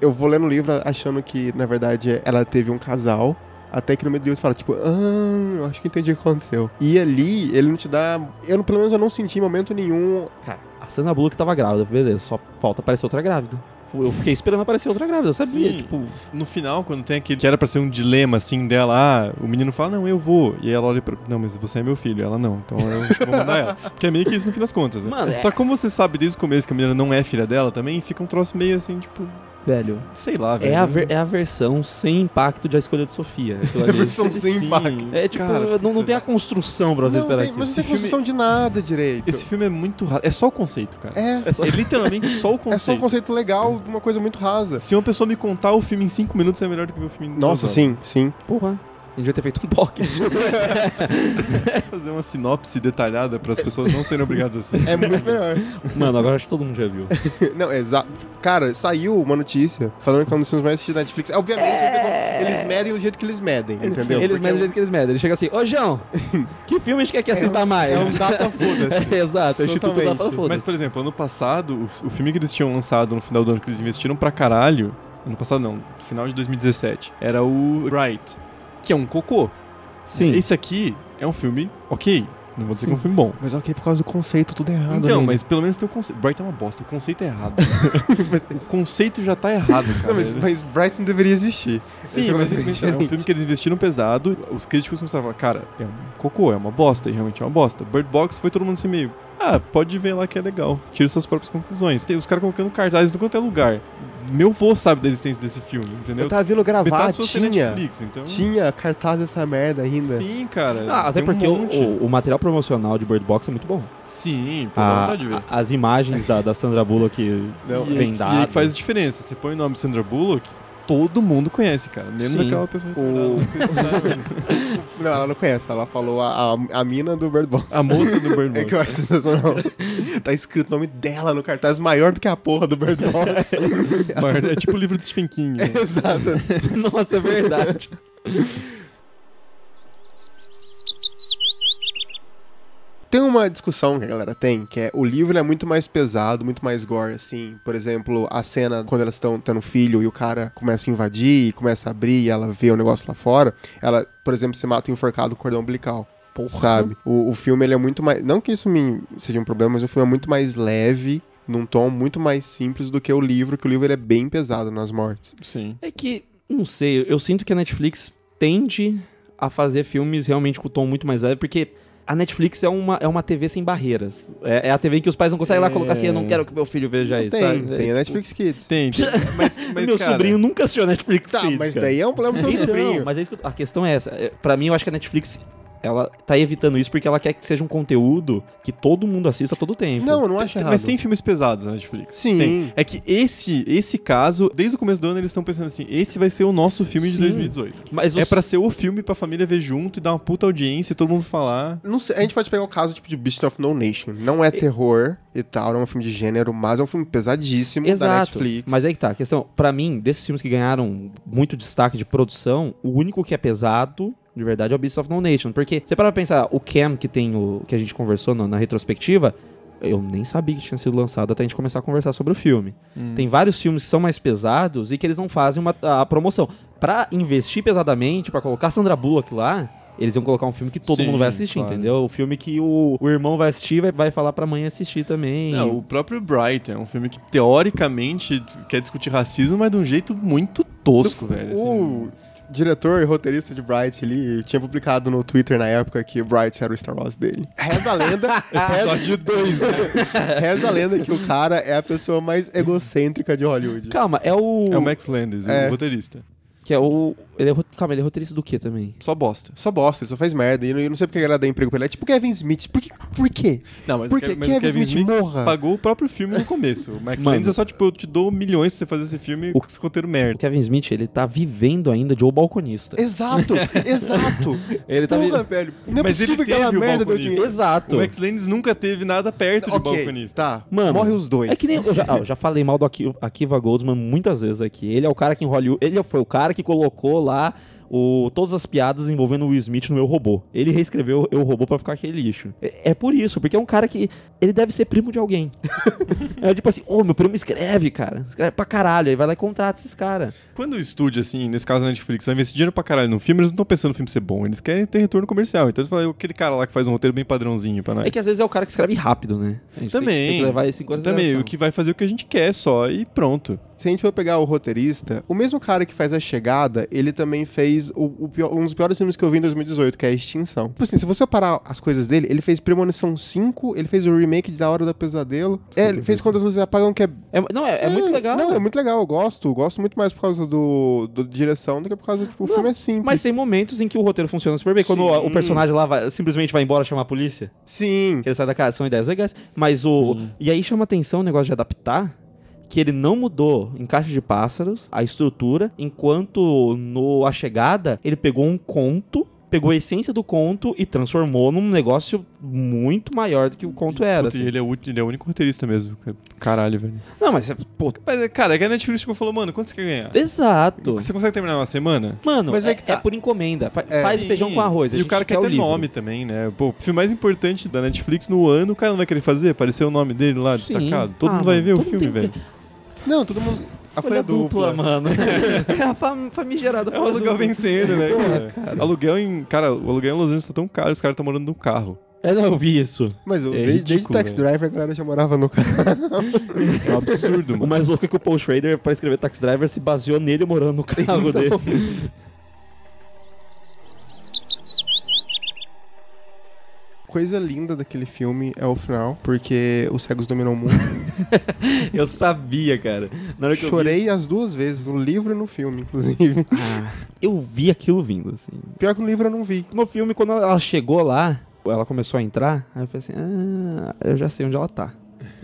Eu vou lendo o livro achando que, na verdade, ela teve um casal. Até que no meio do livro você fala, tipo, ah, eu acho que entendi o que aconteceu. E ali, ele não te dá. Eu, pelo menos, eu não senti em momento nenhum. Cara, a Sandra Bullock tava grávida, beleza. Só falta aparecer outra grávida. Eu fiquei esperando aparecer outra grávida, eu sabia, Sim. tipo... No final, quando tem aquele que era pra ser um dilema assim dela, ah, o menino fala, não, eu vou. E ela olha pra. Não, mas você é meu filho. Ela não. Então eu vou mandar ela. <laughs> Porque é meio que isso no fim das contas, né? Mano, é- Só que como você sabe desde o começo que a menina não é filha dela também, fica um troço meio assim, tipo, Velho, sei lá, velho. é a, ver- é a versão sem impacto de A Escolha de Sofia. <laughs> ali. A versão sem Sim. impacto. É tipo, Cara, não, não tem a construção pra você não, esperar tem, aqui. mas não tem construção de nada direito. Esse filme é muito raso. É só o conceito, cara. É, É só- É literalmente só o <laughs> é conceito. só um conceito legal de uma coisa muito rasa. Se uma pessoa me contar o filme em 5 minutos, é melhor do que ver o filme em Nossa, sim, sim. Porra, a gente vai ter feito um pocket. <laughs> Fazer uma sinopse detalhada para as pessoas não serem obrigadas a assistir. É muito melhor. Mano, agora acho que todo mundo já viu. <laughs> Não, exato. Cara, saiu uma notícia falando que é um dos filmes mais assistidos da Netflix. Obviamente, eles medem do jeito que eles medem, entendeu? Eles Porque medem do jeito que eles medem. Ele chega assim, ô João, <laughs> que filme a gente quer que assista mais? É um data foda-se. É, exato, é o Instituto. Data Foda. Mas, por exemplo, ano passado, o, o filme que eles tinham lançado no final do ano, que eles investiram pra caralho. Ano passado não, final de 2017. Era o Right, que é um cocô. Sim. Esse aqui é um filme ok. Não vou dizer Sim. que é um filme bom. Mas ok, por causa do conceito, tudo errado. Então, ainda. mas pelo menos tem o conceito. Bright é uma bosta, o conceito é errado. <laughs> o conceito já tá errado, cara. Não, mas, mas Brighton deveria existir. Sim, Esse é mas, mas é um filme que eles investiram pesado. Os críticos começaram a falar, cara, é um cocô, é uma bosta, e realmente é uma bosta. Bird Box foi todo mundo assim meio. Ah, pode ver lá que é legal. Tire suas próprias conclusões. Tem os caras colocando cartazes no quanto é lugar. Meu vô sabe da existência desse filme, entendeu? Eu tava vindo gravar, tinha. Netflix, então. Tinha cartaz dessa merda ainda. Sim, cara. Ah, até tem um porque o, o- material promocional de Bird Box é muito bom. Sim, dá A- vontade de ver. a- as imagens da, da Sandra Bullock Não, e, aí- vendadas. e aí que faz diferença. Você põe o nome de Sandra Bullock, todo mundo conhece, cara. Menos Sim. aquela pessoa O- retardada. <laughs> Não, ela não conhece. Ela falou a, a, a mina do Bird Box. A moça do Bird <laughs> É Box. que eu acho sensacional. tá escrito o nome dela no cartaz maior do que a porra do Bird Box. É tipo o livro do Stephen King. né? <laughs> Exato. Nossa, é verdade. Tem uma discussão que a galera tem, que é o livro é muito mais pesado, muito mais gore, assim. Por exemplo, a cena quando elas estão tendo filho e o cara começa a invadir, e começa a abrir e ela vê o negócio lá fora, ela, por exemplo, se mata enforcado com cordão umbilical. Sabe? O, o filme ele é muito mais. Não que isso me seja um problema, mas o filme é muito mais leve, num tom muito mais simples do que o livro, que o livro ele é bem pesado nas mortes. Sim. É que, não sei, eu sinto que a Netflix tende a fazer filmes realmente com o tom muito mais leve, porque a Netflix é uma, é uma TV sem barreiras. É, é a TV em que os pais não conseguem lá colocar assim, eu não quero que meu filho veja isso. Tem, sabe? tem a Netflix Kids. Tem, tem. <laughs> Mas, mas <laughs> meu cara, sobrinho nunca assistiu a Netflix Tá, Kids, mas cara. daí é um problema do seu Então, sobrinho. mas é a questão é essa. É, Pra mim, eu acho que a Netflix ela tá evitando isso porque ela quer que seja um conteúdo que todo mundo assista todo tempo. Não, eu não acho errado. Mas tem filmes pesados na Netflix. Sim. Tem. É que esse, esse caso, desde o começo do ano, eles estão pensando assim: esse vai ser o nosso filme de Sim. 2018. Mas É os- pra ser o filme pra família ver junto e dar uma puta audiência e todo mundo falar. Não sei, a gente pode pegar o caso tipo de Beast of No Nation. Não é terror e tal, não é um filme de gênero, mas é um filme pesadíssimo da Exato. Netflix. Mas aí que tá. A questão, pra mim, desses filmes que ganharam muito destaque de produção, o único que é pesado, de verdade, é o Beast of No Nation. Porque, você para pra pensar, o Cam que tem o. que a gente conversou no- na retrospectiva. Eu nem sabia que tinha sido lançado até a gente começar a conversar sobre o filme. Hum. Tem vários filmes que são mais pesados e que eles não fazem uma, a promoção. Pra investir pesadamente, pra colocar Sandra Bullock lá, eles iam colocar um filme que todo Sim, mundo vai assistir, claro. entendeu? O filme que o, o irmão vai assistir e vai, vai falar pra mãe assistir também. Não, o próprio Bright é um filme que teoricamente quer discutir racismo, mas de um jeito muito tosco, velho. assim. Diretor e roteirista de Bright, ele tinha publicado no Twitter na época que o Bright era o Star Wars dele. Reza a lenda. <laughs> reza, dois, né? <laughs> reza a lenda que o cara é a pessoa mais egocêntrica de Hollywood. Calma, é o. É o Max Landis, É. o roteirista. Que é o. Ele é, calma, ele é roteirista do que também? Só bosta. Só bosta, ele só faz merda. E eu não sei porque ele dá emprego pra ele. É tipo Kevin Smith. Por, que, por quê? Não, mas, Por o que Ke- mas o Kevin Smith morra? pagou o próprio filme no começo. O Max Mano. Landis é só, tipo, eu te dou milhões pra você fazer esse filme O- com esse roteiro O merda. Kevin Smith, ele tá vivendo ainda de O Balconista. Exato, <laughs> exato. Ele tá Porra, vi- velho. Não é Mas ele possível que aquela teve o merda deu balconista. dinheiro. Exato. O Max Landis nunca teve nada perto de Ok, balconista. tá. Mano, Morre os dois. É que nem. Eu já, ah, eu já falei mal do Aki- Akiva Goldsman muitas vezes aqui. Ele é o cara que em Hollywood. Ele foi o cara que colocou lá o, todas as piadas envolvendo o Will Smith no Eu Robô. Ele reescreveu Eu Robô pra ficar aquele lixo. É, é por isso, porque é um cara que. Ele deve ser primo de alguém. <laughs> é tipo assim, ô, meu primo escreve, cara. Escreve pra caralho. Aí vai lá e contrata esses caras. Quando o estúdio, assim, nesse caso a Netflix, vai investir dinheiro pra caralho no filme, eles não estão pensando no filme ser bom, eles querem ter retorno comercial. Então eles falam, aquele cara lá que faz um roteiro bem padrãozinho pra nós. É que às vezes é o cara que escreve rápido, né? A gente Também. Tem que, tem que levar isso em. Também, o que vai fazer o que a gente quer só e pronto. Se a gente for pegar o roteirista, o mesmo cara que faz A Chegada, ele também fez o, o pior- um dos piores filmes que eu vi em 2018, que é Extinção. Tipo assim, se você parar as coisas dele, ele fez Premonição 5, ele fez o remake de Da Hora do Pesadelo. É, ele fez Quando as Luzes Apagam, que é... É- não, é, é muito legal. Não, é muito legal, eu gosto. Eu gosto muito mais por causa do, do direção do que por causa, tipo, o Não, filme é simples. Mas tem momentos em que o roteiro funciona super bem. Quando o, o personagem lá vai- simplesmente vai embora chamar a polícia. Sim. Que ele sai da casa, são ideias legais. Mas o. E aí chama atenção o negócio de adaptar. Que ele não mudou em Caixa de Pássaros a estrutura, enquanto no A Chegada ele pegou um conto, pegou a essência do conto e transformou num negócio muito maior do que o conto era. Puta, e assim. ele, é o, ele é o único roteirista mesmo. Caralho, velho. Não, mas. Pô, Mas, cara, é que a Netflix tipo, falou, mano, quanto você quer ganhar? exato. Você consegue terminar uma semana? Mano, Mas é, é que tá. é por encomenda. Fa- É. faz Sim. feijão com arroz. a E o cara quer o ter livro. nome também, né? Pô, o filme mais importante da Netflix no ano, o cara não vai querer fazer? Aparecer o nome dele lá, Sim. destacado. Todo Ah, mundo vai mano, ver o filme, tem- velho. Não, todo mundo... A folha, dupla. mano. <laughs> é a fam famigerada É o folha aluguel dupla. vencendo, né? Porra, cara? Aluguel em. Cara, o aluguel em Los Angeles tá tão caro, os caras estão morando num carro. É, não, eu vi isso. Mas eu, É desde, desde velho. Driver, a galera já morava no carro. <laughs> É um absurdo, O mano. mais louco é que o Paul Schrader, pra escrever Taxi Driver, se baseou nele morando no carro <laughs> dele. Coisa linda daquele filme é o final, porque os cegos dominam o mundo. <laughs> Eu sabia, cara. Na hora que eu vi Chorei as duas vezes, no livro e no filme, inclusive. <laughs> Ah, eu vi aquilo vindo, assim. Pior que no livro eu não vi. No filme, quando ela chegou lá, ela começou a entrar, aí eu falei assim, ah, eu já sei onde ela tá.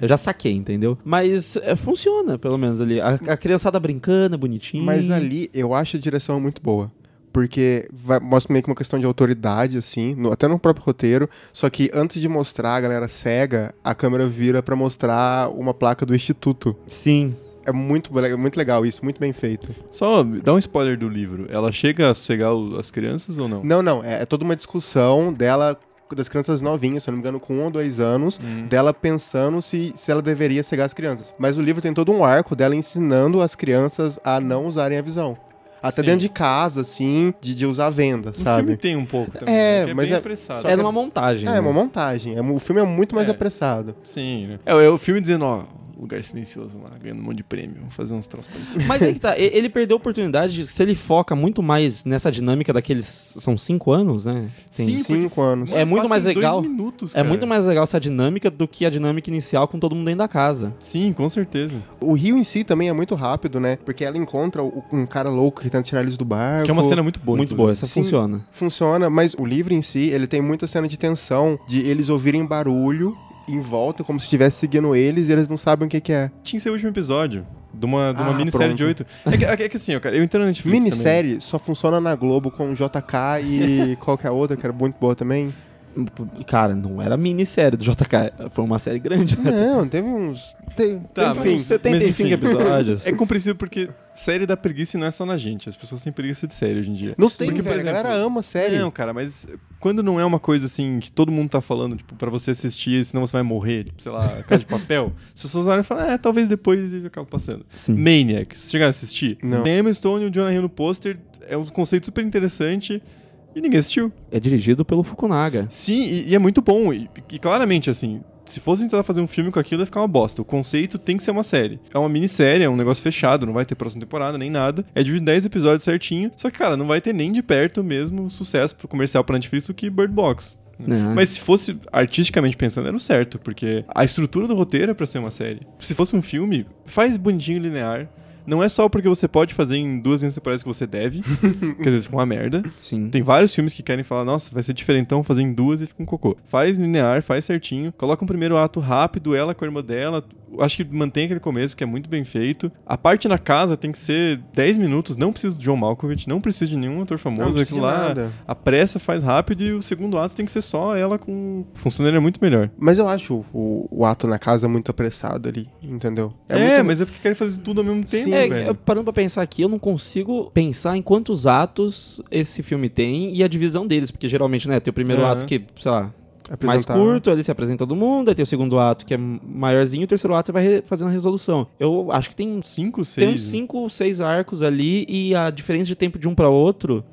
Eu já saquei, entendeu? Mas é, funciona, pelo menos ali. A, a criançada brincando, bonitinho. Mas ali eu acho a direção muito boa. Porque vai- mostra meio que uma questão de autoridade, assim, no- até no próprio roteiro. Só que antes de mostrar a galera cega, a câmera vira pra mostrar uma placa do Instituto. Sim. É muito, muito legal isso, muito bem feito. Só dá um spoiler do livro. Ela chega a cegar o- as crianças ou não? Não, não, é, é toda uma discussão dela, das crianças novinhas, se eu não me engano, com um ou dois anos, Hum. dela pensando se, se ela deveria cegar as crianças. Mas o livro tem todo um arco dela ensinando as crianças a não usarem a visão. Até Sim. dentro de casa, assim, de, de usar a venda, O filme sabe? tem um pouco também. É, né, é mas bem é- apressado. É numa montagem. É, né? é uma montagem. É, o filme é muito mais É. apressado. Sim, né? É, é o filme dizendo, ó, lugar silencioso lá, ganhando um monte de prêmio. Fazer uns troços. <laughs> Mas aí que tá, ele perdeu a oportunidade, de- se ele foca muito mais nessa dinâmica daqueles. São cinco anos, né? Tem- Sim, Cinco anos. É muito mais legal. minutos, É muito mais legal essa dinâmica do que a dinâmica inicial com todo mundo dentro da casa. Sim, com certeza. O rio em si também é muito rápido, né? Porque ela encontra um cara louco que tenta tirar eles do barco. Que é uma cena muito boa. muito boa, essa Sim. funciona. Funciona, mas o livro em si, ele tem muita cena de tensão, de eles ouvirem barulho em volta, como se estivesse seguindo eles, e eles não sabem o que, que é. Tinha que ser o último episódio. De uma, de uma Ah, minissérie pronto. de oito. É que, é que assim, ó, cara, eu entendo na Netflix também. Minissérie só funciona na Globo com JK e <laughs> qualquer outra, que era muito boa também. Cara, não era minissérie do JK, foi uma série grande. Não, teve uns. Te... Tá, enfim. Uns 75 mas enfim. episódios. É compreensível porque série dá preguiça não é só na gente. As pessoas têm preguiça de série hoje em dia. Não Sim, tem, porque, velho, a galera ama série. Não, cara, mas quando não é uma coisa assim que todo mundo tá falando, tipo, pra você assistir, senão você vai morrer, tipo, sei lá, Casa de <laughs> Papel, as pessoas olham e falam, é, talvez depois e acabam passando. Sim. Maniac, vocês chegaram a assistir? Não. Tem Emma Stone e o Jonah Hill no pôster, é um conceito super interessante e ninguém assistiu. É dirigido pelo Fukunaga. Sim, e, e é muito bom. E, e claramente, assim, se fosse tentar fazer um filme com aquilo, ia ficar uma bosta. O conceito tem que ser uma série. É uma minissérie, é um negócio fechado, não vai ter próxima temporada nem nada. É dividido em 10 episódios certinho. Só que, cara, não vai ter nem de perto o mesmo sucesso pro comercial pra Netflix do que Bird Box. né? Mas se fosse artisticamente pensando, era o certo, porque a estrutura do roteiro é pra ser uma série. Se fosse um filme, faz bonitinho linear. Não é só porque você pode fazer em duas linhas temporais que você deve, que às vezes fica uma merda. Sim. Tem vários filmes que querem falar, nossa, vai ser diferentão fazer em duas e fica um cocô. Faz linear, faz certinho, coloca um primeiro ato rápido, ela com a irmã dela. Acho que mantém aquele começo que é muito bem feito. A parte na casa tem que ser 10 minutos, não precisa do John Malkovich, não precisa de nenhum ator famoso. Aquilo lá, nada. a pressa faz rápido e o segundo ato tem que ser só ela com. Funcionaria muito melhor. Mas eu acho o, o ato na casa muito apressado ali, entendeu? É, muito... mas é porque querem fazer tudo ao mesmo tempo, Sim, É, velho. eu- parando pra pensar aqui, eu não consigo pensar em quantos atos esse filme tem e a divisão deles, porque geralmente, né, tem o primeiro Aham. ato que, sei lá, mais curto, ali se apresenta todo mundo, aí tem o segundo ato que é maiorzinho, e o terceiro ato você vai fazendo a resolução. Eu acho que tem Cinco, seis. tem uns cinco, seis arcos ali e a diferença de tempo de um pra outro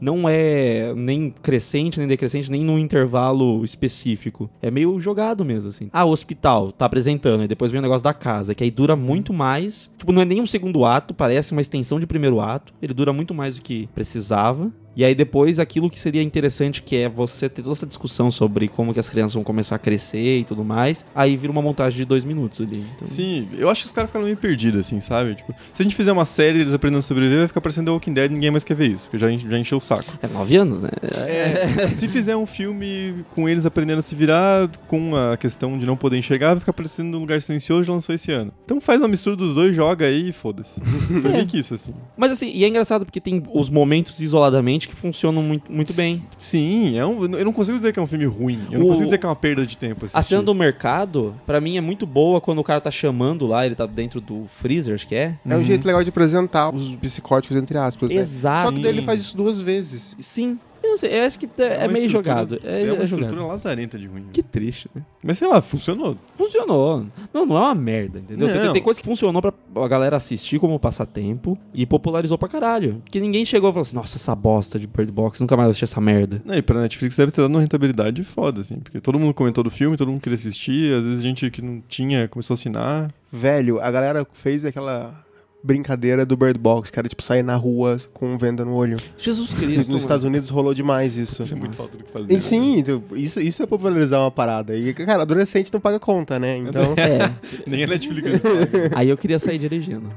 não é nem crescente, nem decrescente, nem num intervalo específico. É meio jogado mesmo, assim. Ah, o hospital tá apresentando, e depois vem o negócio da casa, que aí dura muito mais. Tipo, não é nem um segundo ato, parece uma extensão de primeiro ato. Ele dura muito mais do que precisava. E aí depois aquilo que seria interessante, que é você ter toda essa discussão sobre como que as crianças vão começar a crescer e tudo mais, aí vira uma montagem de dois minutos ali. Então, Sim, eu acho que os caras ficaram meio perdidos, assim, sabe? Tipo, se a gente fizer uma série deles aprendendo a sobreviver, vai ficar parecendo The Walking Dead e ninguém mais quer ver isso, porque já, já encheu o saco. É nove anos, né? É, <laughs> se fizer um filme com eles aprendendo a se virar, com a questão de não poder enxergar, vai ficar parecendo um lugar silencioso, lançou esse ano. Então faz uma mistura dos dois, joga aí e foda-se. <laughs> Foi meio que isso, assim. Mas assim, e é engraçado porque tem os momentos isoladamente que funcionam muito, muito bem. Sim, é um, eu não consigo dizer que é um filme ruim. Eu não O- consigo dizer que é uma perda de tempo. A assistir. cena do mercado, pra mim, é muito boa quando o cara tá chamando lá, ele tá dentro do freezer, acho que é. É um jeito legal de apresentar os psicóticos, entre aspas, né? Exato. Só que daí ele faz isso duas vezes. Sim. Eu não sei, eu acho que é, é uma meio jogado. É, É uma é estrutura jogado. lazarenta de ruim. Que triste, né? Mas sei lá, funcionou. Funcionou. Não, não é uma merda, entendeu? Tem, Não. tem coisa que funcionou pra a galera assistir como passatempo e popularizou pra caralho. Porque ninguém chegou e falou assim, nossa, essa bosta de Bird Box, nunca mais assisti essa merda. Não, e pra Netflix deve ter dado uma rentabilidade foda, assim. Porque todo mundo comentou do filme, todo mundo queria assistir. Às vezes gente que não tinha começou a assinar. Velho, a galera fez aquela brincadeira do Bird Box, cara, tipo, sair na rua com venda no olho. Jesus <laughs> Nos Cristo. Estados Unidos rolou demais isso. Isso é muito falta do que fazer. E sim, então, isso, isso é popularizar uma parada. E, cara, adolescente não paga conta, né? Então. <laughs> É, <laughs> Nem a Netflix paga. aí eu queria sair dirigindo.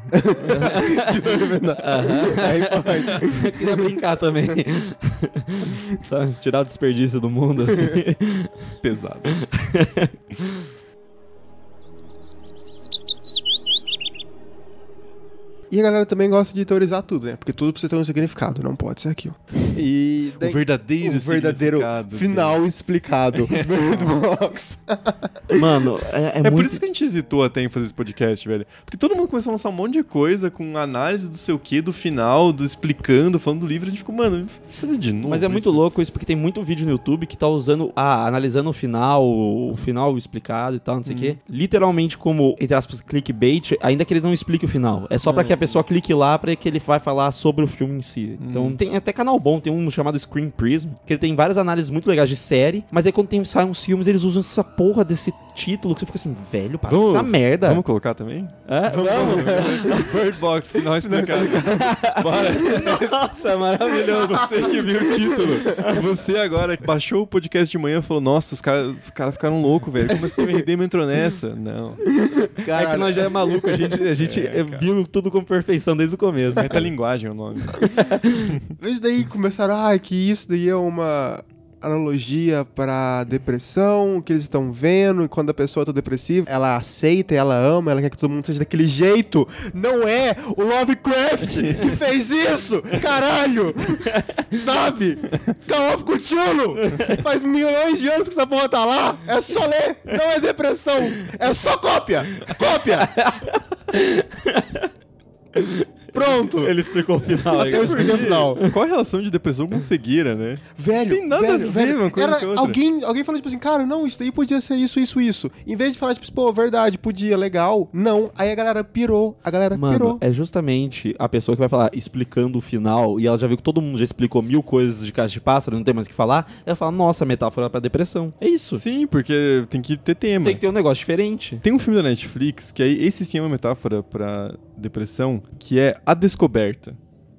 Aí pode. Eu queria brincar também. Sabe? Tirar o desperdício do mundo, assim. pesado. E a galera também gosta de teorizar tudo, né? Porque tudo precisa ter um significado, não pode ser aquilo. E daí- o verdadeiro o verdadeiro final explicado. <laughs> Bird Box. Mano, é, é, É, muito... por isso que a gente hesitou até em fazer esse podcast, velho. Porque todo mundo começou a lançar um monte de coisa com análise do seu quê, do final, do explicando, falando do livro. A gente ficou, mano, fazer de novo. Mas é muito isso. louco isso, porque tem muito vídeo no YouTube que tá usando, ah, analisando o final, o final explicado e tal, não sei o quê. Literalmente como, entre aspas, clickbait, ainda que ele não explique o final. É só pra É. que a pessoa clique lá pra que ele vai falar sobre o filme em si. Então Hum. tem até canal bom, tem um chamado Screen Prism, que ele tem várias análises muito legais de série, mas aí quando tem, saem uns filmes, eles usam essa porra desse título que você fica assim, velho, para Vamos- essa merda. Vamos colocar também? É, vamos. Bird Box, final <laughs> explicado. Bora. Nossa, é maravilhoso. Você que viu o título. Você agora que baixou o podcast de manhã e falou: Nossa, os caras os cara ficaram loucos, velho. Como assim o RDM entrou nessa? Não. É que nós já é maluco, a gente, a gente É, cara. viu tudo com perfeição desde o começo. Metalinguagem é o nome. <laughs> Mas daí começaram, ah, que isso daí é uma analogia pra depressão, que eles estão vendo, e quando a pessoa tá depressiva, ela aceita, ela ama, ela quer que todo mundo seja daquele jeito. Não é o Lovecraft que fez isso! Caralho! Sabe? Call of Cthulhu! Faz milhões de anos que essa porra tá lá! É só ler! Não é depressão! É só cópia! Cópia! Pronto! Ele explicou o final. aí. Eu expliquei o final. Qual a relação de depressão com cegueira, né? Velho, Tem nada velho, a ver velho. uma coisa Era com outra. alguém, alguém falando, tipo assim, cara, não, isso daí podia ser isso, isso, isso. Em vez de falar, tipo, pô, verdade, podia, legal. Não. Aí a galera pirou. A galera Mano, pirou. é justamente a pessoa que vai falar explicando o final e ela já viu que todo mundo já explicou mil coisas de caixa de pássaro, não tem mais o que falar. Ela fala, nossa, metáfora pra depressão. É isso. Sim, porque tem que ter tema. Tem que ter um negócio diferente. Tem um filme da Netflix que aí esse sim é uma metáfora pra depressão, que é A Descoberta.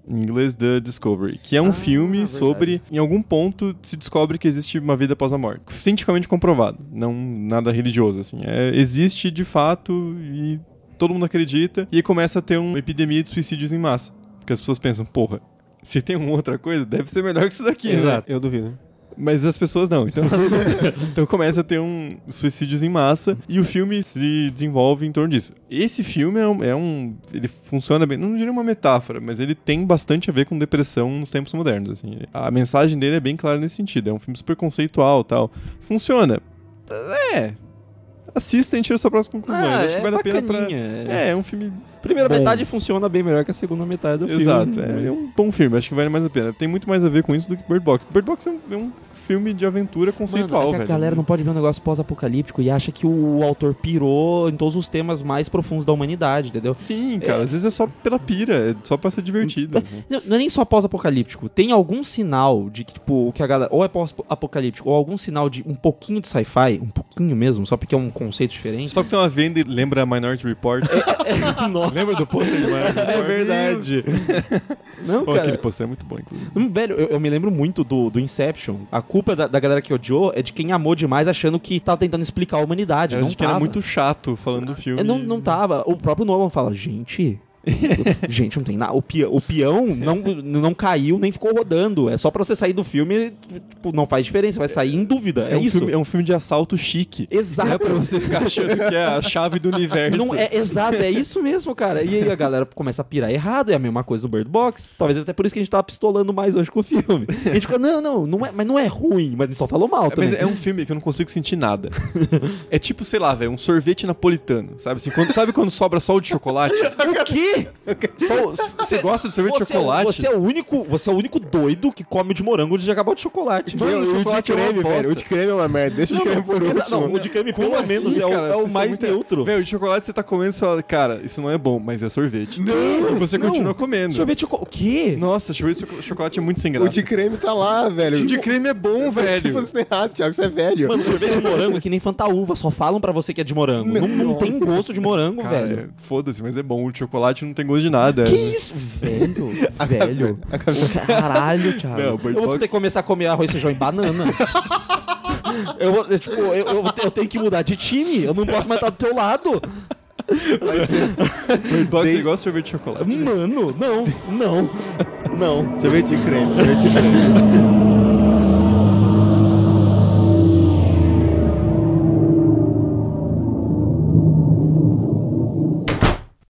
Em inglês, The Discovery. Que é um Ah, filme verdade. sobre, em algum ponto, se descobre que existe uma vida após a morte. Cientificamente comprovado. Não nada religioso, assim. É, existe de fato e todo mundo acredita. E começa a ter uma epidemia de suicídios em massa. Porque as pessoas pensam, porra, se tem uma outra coisa, deve ser melhor que isso daqui, né? Exato. Eu duvido. Mas as pessoas não. Então, <laughs> então começa a ter um suicídios em massa e o filme se desenvolve em torno disso. Esse filme é um, é um- ele funciona bem, não diria uma metáfora, mas ele tem bastante a ver com depressão nos tempos modernos. Assim, a mensagem dele é bem clara nesse sentido. É um filme super conceitual, tal. Funciona. É. Assista e tira suas próprias conclusões. Ah, Acho que é vale a pena pra. bacaninha. É, é um filme Primeira Bom. metade funciona bem melhor que a segunda metade do filme. Exato, é, é um bom filme, acho que vale mais a pena. Tem muito mais a ver com isso do que Bird Box. Bird Box é um, é um filme de aventura conceitual, Mano, é que a velho. galera não pode ver um negócio pós-apocalíptico e acha que o autor pirou em todos os temas mais profundos da humanidade, entendeu? Sim, cara, às vezes é só pela pira, é só pra ser divertido. né? Não, não é nem só pós-apocalíptico. Tem algum sinal de que, tipo, o que a galera. Ou é pós-apocalíptico, ou algum sinal de um pouquinho de sci-fi, um pouquinho mesmo, só porque é um conceito diferente. Só que tem uma venda e lembra a Minority Report. <laughs> <laughs> <laughs> Nossa, lembra do pôster de Minority <laughs> é verdade. Não, Pô, cara. aquele pôster é muito bom, inclusive. Hum, Velho, eu, eu me lembro muito do, do Inception. A culpa da, da galera que odiou é de quem amou demais, achando que tava tentando explicar a humanidade. Era não de que era tava. muito chato falando do filme. É, Não, não tava. O próprio Nolan fala, gente. <laughs> gente, não tem nada. O, o peão não, não caiu nem ficou rodando. É só pra você sair do filme, tipo, não faz diferença, vai sair em dúvida. É, É, um isso. filme, é um filme de assalto chique. Exato. É pra você ficar achando que é a chave do universo. Não, é exato, é isso mesmo, cara. E aí a galera começa a pirar errado, é a mesma coisa do Bird Box. Talvez até por isso que a gente tava pistolando mais hoje com o filme. A gente fica, não, não, não é, mas não é ruim, mas a gente só falou mal É, também. Mas é um filme que eu não consigo sentir nada. é tipo, sei lá, velho, um sorvete napolitano, sabe? Assim, quando, sabe quando sobra só o de chocolate? <laughs> O quê? Só- Você gosta de sorvete de é, chocolate? você é o único, você é o único doido que come o de morango antes de acabar o de chocolate. Mano, o de chocolate é creme, velho. O de creme é uma merda. Deixa o de creme por último. não, o de creme pelo assim, menos é o, é o mais muito- neutro. Velho, de chocolate você tá comendo e você fala, cara, isso não é bom, mas é sorvete. Não, E você não. continua comendo. Sorvete de chocolate. O quê? Nossa, sorvete de chocolate é muito sem graça. O de creme tá lá, velho. O de creme é bom, Você velho. falando errado, Thiago. Você é velho. Mano, sorvete de morango é que nem fantaúva, só falam pra você que é de morango. Não, não tem gosto de morango, Cara, velho. foda-se, mas é bom. O de chocolate não tem gosto de nada. Que isso? <laughs> Velho, velho. Caralho, <laughs> Thiago. Não, eu Bird vou Box- ter que começar a comer arroz, feijão e banana. <laughs> eu, vou, eu, tipo, eu, eu vou ter- eu tenho que mudar de time. Eu não posso mais estar do teu lado. Bird Box é Dei- igual sorvete de chocolate. Mano, não, não, não. Sorvete de creme, sorvete de creme.